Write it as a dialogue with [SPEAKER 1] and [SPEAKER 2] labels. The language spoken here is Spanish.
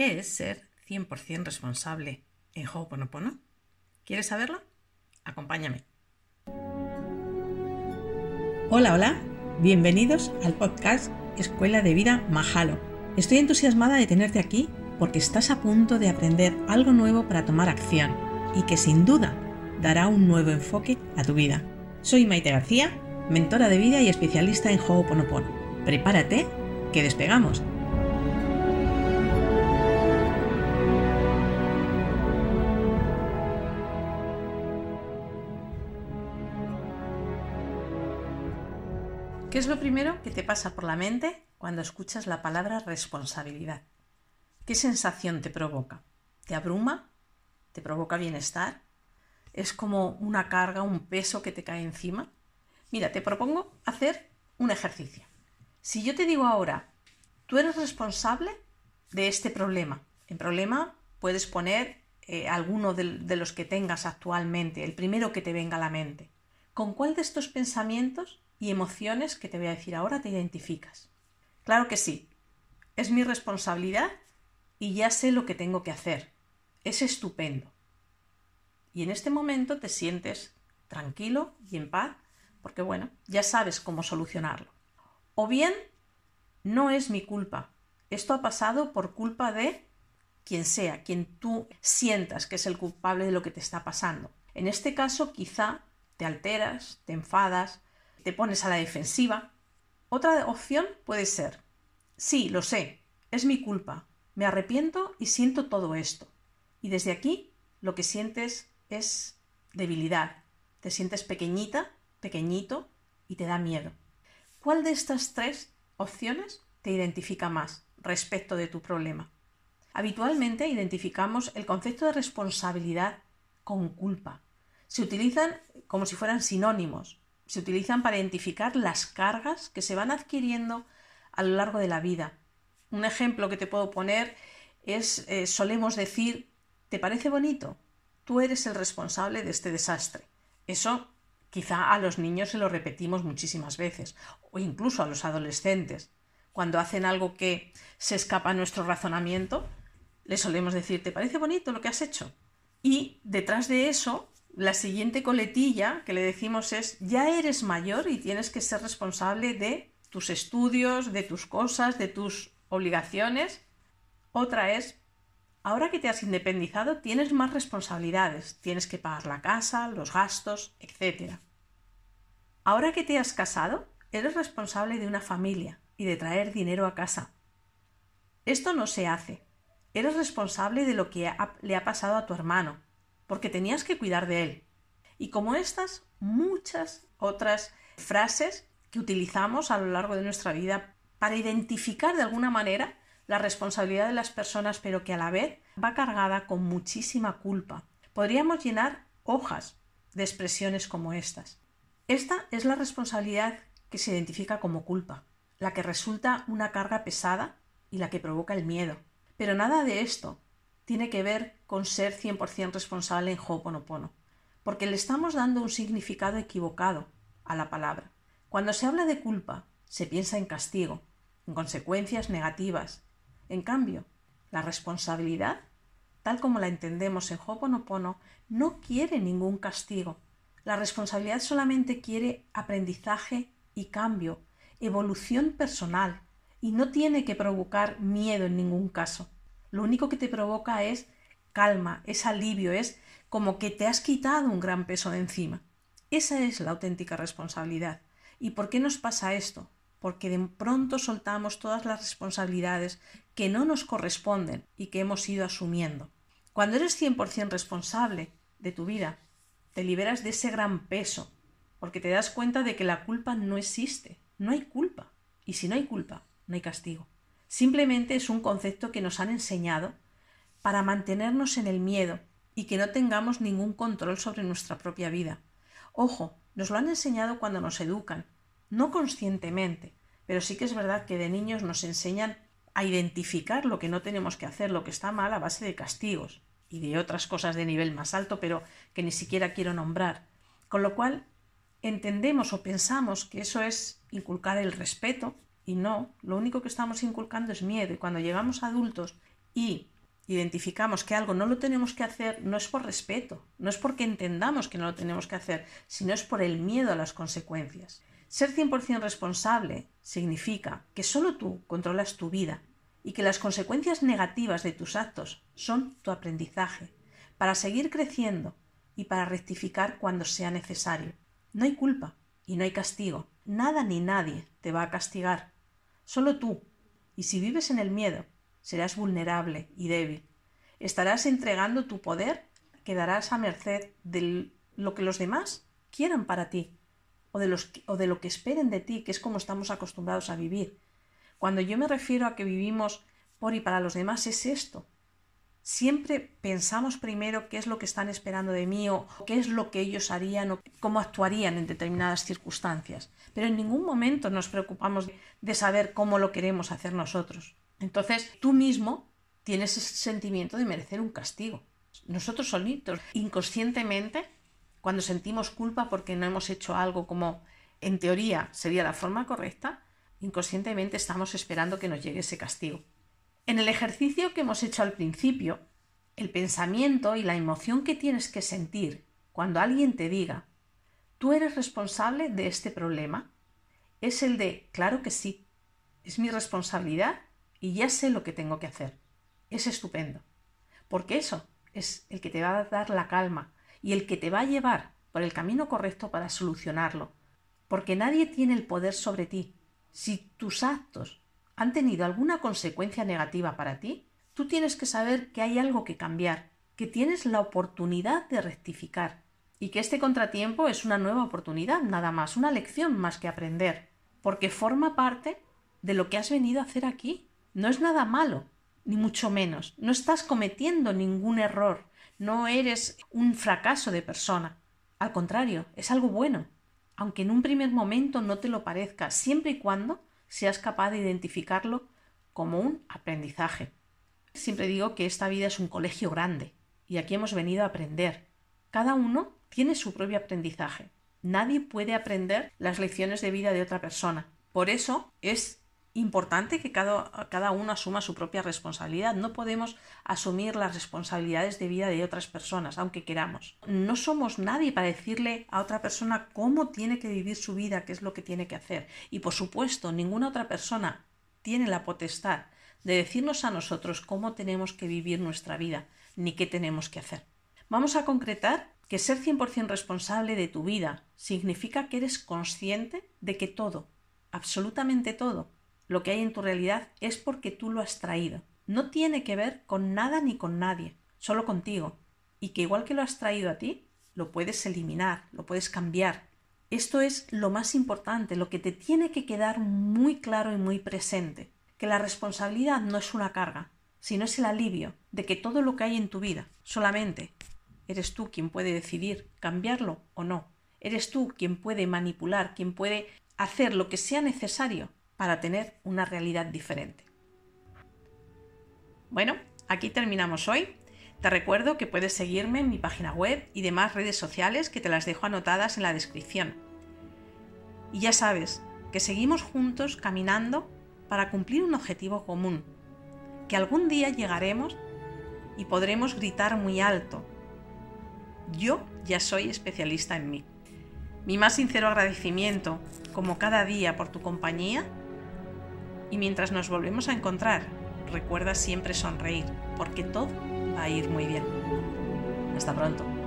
[SPEAKER 1] ¿Qué es ser 100% responsable en Ho'oponopono? ¿Quieres saberlo? Acompáñame. Hola, hola. Bienvenidos al podcast Escuela de Vida Mahalo. Estoy entusiasmada de tenerte aquí porque estás a punto de aprender algo nuevo para tomar acción y que sin duda dará un nuevo enfoque a tu vida. Soy Maite García, mentora de vida y especialista en Ho'oponopono. Prepárate, que despegamos. ¿Qué es lo primero que te pasa por la mente cuando escuchas la palabra responsabilidad? ¿Qué sensación te provoca? ¿Te abruma? ¿Te provoca bienestar? ¿Es como una carga, un peso que te cae encima? Mira, te propongo hacer un ejercicio. Si yo te digo ahora, tú eres responsable de este problema, en problema puedes poner eh, alguno de los que tengas actualmente, el primero que te venga a la mente. ¿Con cuál de estos pensamientos y emociones que te voy a decir ahora te identificas. Claro que sí, es mi responsabilidad y ya sé lo que tengo que hacer. Es estupendo. Y en este momento te sientes tranquilo y en paz porque bueno, ya sabes cómo solucionarlo. O bien, no es mi culpa. Esto ha pasado por culpa de quien sea, quien tú sientas que es el culpable de lo que te está pasando. En este caso, quizá te alteras, te enfadas, te pones a la defensiva. Otra opción puede ser, sí, lo sé, es mi culpa, me arrepiento y siento todo esto. Y desde aquí lo que sientes es debilidad, te sientes pequeñita, pequeñito y te da miedo. ¿Cuál de estas tres opciones te identifica más respecto de tu problema? Habitualmente identificamos el concepto de responsabilidad con culpa. Se utilizan como si fueran sinónimos, se utilizan para identificar las cargas que se van adquiriendo a lo largo de la vida. Un ejemplo que te puedo poner es, eh, solemos decir, ¿te parece bonito? Tú eres el responsable de este desastre. Eso quizá a los niños se lo repetimos muchísimas veces, o incluso a los adolescentes. Cuando hacen algo que se escapa a nuestro razonamiento, le solemos decir, ¿te parece bonito lo que has hecho? Y detrás de eso la siguiente coletilla que le decimos es, ya eres mayor y tienes que ser responsable de tus estudios, de tus cosas, de tus obligaciones. Otra es, ahora que te has independizado, tienes más responsabilidades, tienes que pagar la casa, los gastos, etc. Ahora que te has casado, eres responsable de una familia y de traer dinero a casa. Esto no se hace. Eres responsable de lo que le ha pasado a tu hermano, porque tenías que cuidar de él. Y como estas, muchas otras frases que utilizamos a lo largo de nuestra vida para identificar de alguna manera la responsabilidad de las personas, pero que a la vez va cargada con muchísima culpa. Podríamos llenar hojas de expresiones como estas. Esta es la responsabilidad que se identifica como culpa, la que resulta una carga pesada y la que provoca el miedo. Pero nada de esto tiene que ver con ser 100% responsable en Ho'oponopono, porque le estamos dando un significado equivocado a la palabra. Cuando se habla de culpa, se piensa en castigo, en consecuencias negativas. En cambio, la responsabilidad, tal como la entendemos en Ho'oponopono, no quiere ningún castigo. La responsabilidad solamente quiere aprendizaje y cambio, evolución personal, y no tiene que provocar miedo en ningún caso lo único que te provoca es calma, es alivio, es como que te has quitado un gran peso de encima. Esa es la auténtica responsabilidad. ¿Y por qué nos pasa esto? Porque de pronto soltamos todas las responsabilidades que no nos corresponden y que hemos ido asumiendo. Cuando eres 100% responsable de tu vida, te liberas de ese gran peso, porque te das cuenta de que la culpa no existe, no hay culpa. Y si no hay culpa, no hay castigo. Simplemente es un concepto que nos han enseñado para mantenernos en el miedo y que no tengamos ningún control sobre nuestra propia vida. Ojo, nos lo han enseñado cuando nos educan, no conscientemente, pero sí que es verdad que de niños nos enseñan a identificar lo que no tenemos que hacer, lo que está mal a base de castigos y de otras cosas de nivel más alto, pero que ni siquiera quiero nombrar. Con lo cual, entendemos o pensamos que eso es inculcar el respeto, y no, lo único que estamos inculcando es miedo. Y cuando llegamos a adultos y identificamos que algo no lo tenemos que hacer, no es por respeto, no es porque entendamos que no lo tenemos que hacer, sino es por el miedo a las consecuencias. Ser 100% responsable significa que solo tú controlas tu vida y que las consecuencias negativas de tus actos son tu aprendizaje para seguir creciendo y para rectificar cuando sea necesario. No hay culpa y no hay castigo. Nada ni nadie te va a castigar. Solo tú. Y si vives en el miedo, serás vulnerable y débil. Estarás entregando tu poder, quedarás a merced de lo que los demás quieran para ti o de, o de lo que esperen de ti, que es como estamos acostumbrados a vivir. Cuando yo me refiero a que vivimos por y para los demás, es esto. Siempre pensamos primero qué es lo que están esperando de mí o qué es lo que ellos harían o cómo actuarían en determinadas circunstancias. Pero en ningún momento nos preocupamos de saber cómo lo queremos hacer nosotros. Entonces, tú mismo tienes ese sentimiento de merecer un castigo. Nosotros solitos, inconscientemente, cuando sentimos culpa porque no hemos hecho algo como en teoría sería la forma correcta, inconscientemente estamos esperando que nos llegue ese castigo. En el ejercicio que hemos hecho al principio, el pensamiento y la emoción que tienes que sentir cuando alguien te diga, tú eres responsable de este problema, es el de, claro que sí, es mi responsabilidad y ya sé lo que tengo que hacer. Es estupendo. Porque eso es el que te va a dar la calma y el que te va a llevar por el camino correcto para solucionarlo. Porque nadie tiene el poder sobre ti. Si tus actos han tenido alguna consecuencia negativa para ti, tú tienes que saber que hay algo que cambiar, que tienes la oportunidad de rectificar y que este contratiempo es una nueva oportunidad, nada más, una lección más que aprender, porque forma parte de lo que has venido a hacer aquí. No es nada malo, ni mucho menos. No estás cometiendo ningún error. No eres un fracaso de persona. Al contrario, es algo bueno. Aunque en un primer momento no te lo parezca, siempre y cuando seas capaz de identificarlo como un aprendizaje. Siempre digo que esta vida es un colegio grande y aquí hemos venido a aprender. Cada uno tiene su propio aprendizaje. Nadie puede aprender las lecciones de vida de otra persona. Por eso es importante que cada, cada, uno asuma su propia responsabilidad. No podemos asumir las responsabilidades de vida de otras personas, aunque queramos. No somos nadie para decirle a otra persona cómo tiene que vivir su vida, qué es lo que tiene que hacer. Y por supuesto, ninguna otra persona tiene la potestad de decirnos a nosotros cómo tenemos que vivir nuestra vida, ni qué tenemos que hacer. Vamos a concretar que ser 100% responsable de tu vida significa que eres consciente de que todo, absolutamente todo, lo que hay en tu realidad es porque tú lo has traído. No tiene que ver con nada ni con nadie, solo contigo. Y que igual que lo has traído a ti, lo puedes eliminar, lo puedes cambiar. Esto es lo más importante, lo que te tiene que quedar muy claro y muy presente, que la responsabilidad no es una carga, sino es el alivio de que todo lo que hay en tu vida, solamente eres tú quien puede decidir cambiarlo o no. Eres tú quien puede manipular, quien puede hacer lo que sea necesario para tener una realidad diferente. Bueno, aquí terminamos hoy. Te recuerdo que puedes seguirme en mi página web y demás redes sociales que te las dejo anotadas en la descripción. Y ya sabes que seguimos juntos caminando para cumplir un objetivo común, que algún día llegaremos y podremos gritar muy alto. Yo ya soy especialista en mí. Mi más sincero agradecimiento, como cada día, por tu compañía y mientras nos volvemos a encontrar, recuerda siempre sonreír, porque todo va a ir muy bien. Hasta pronto.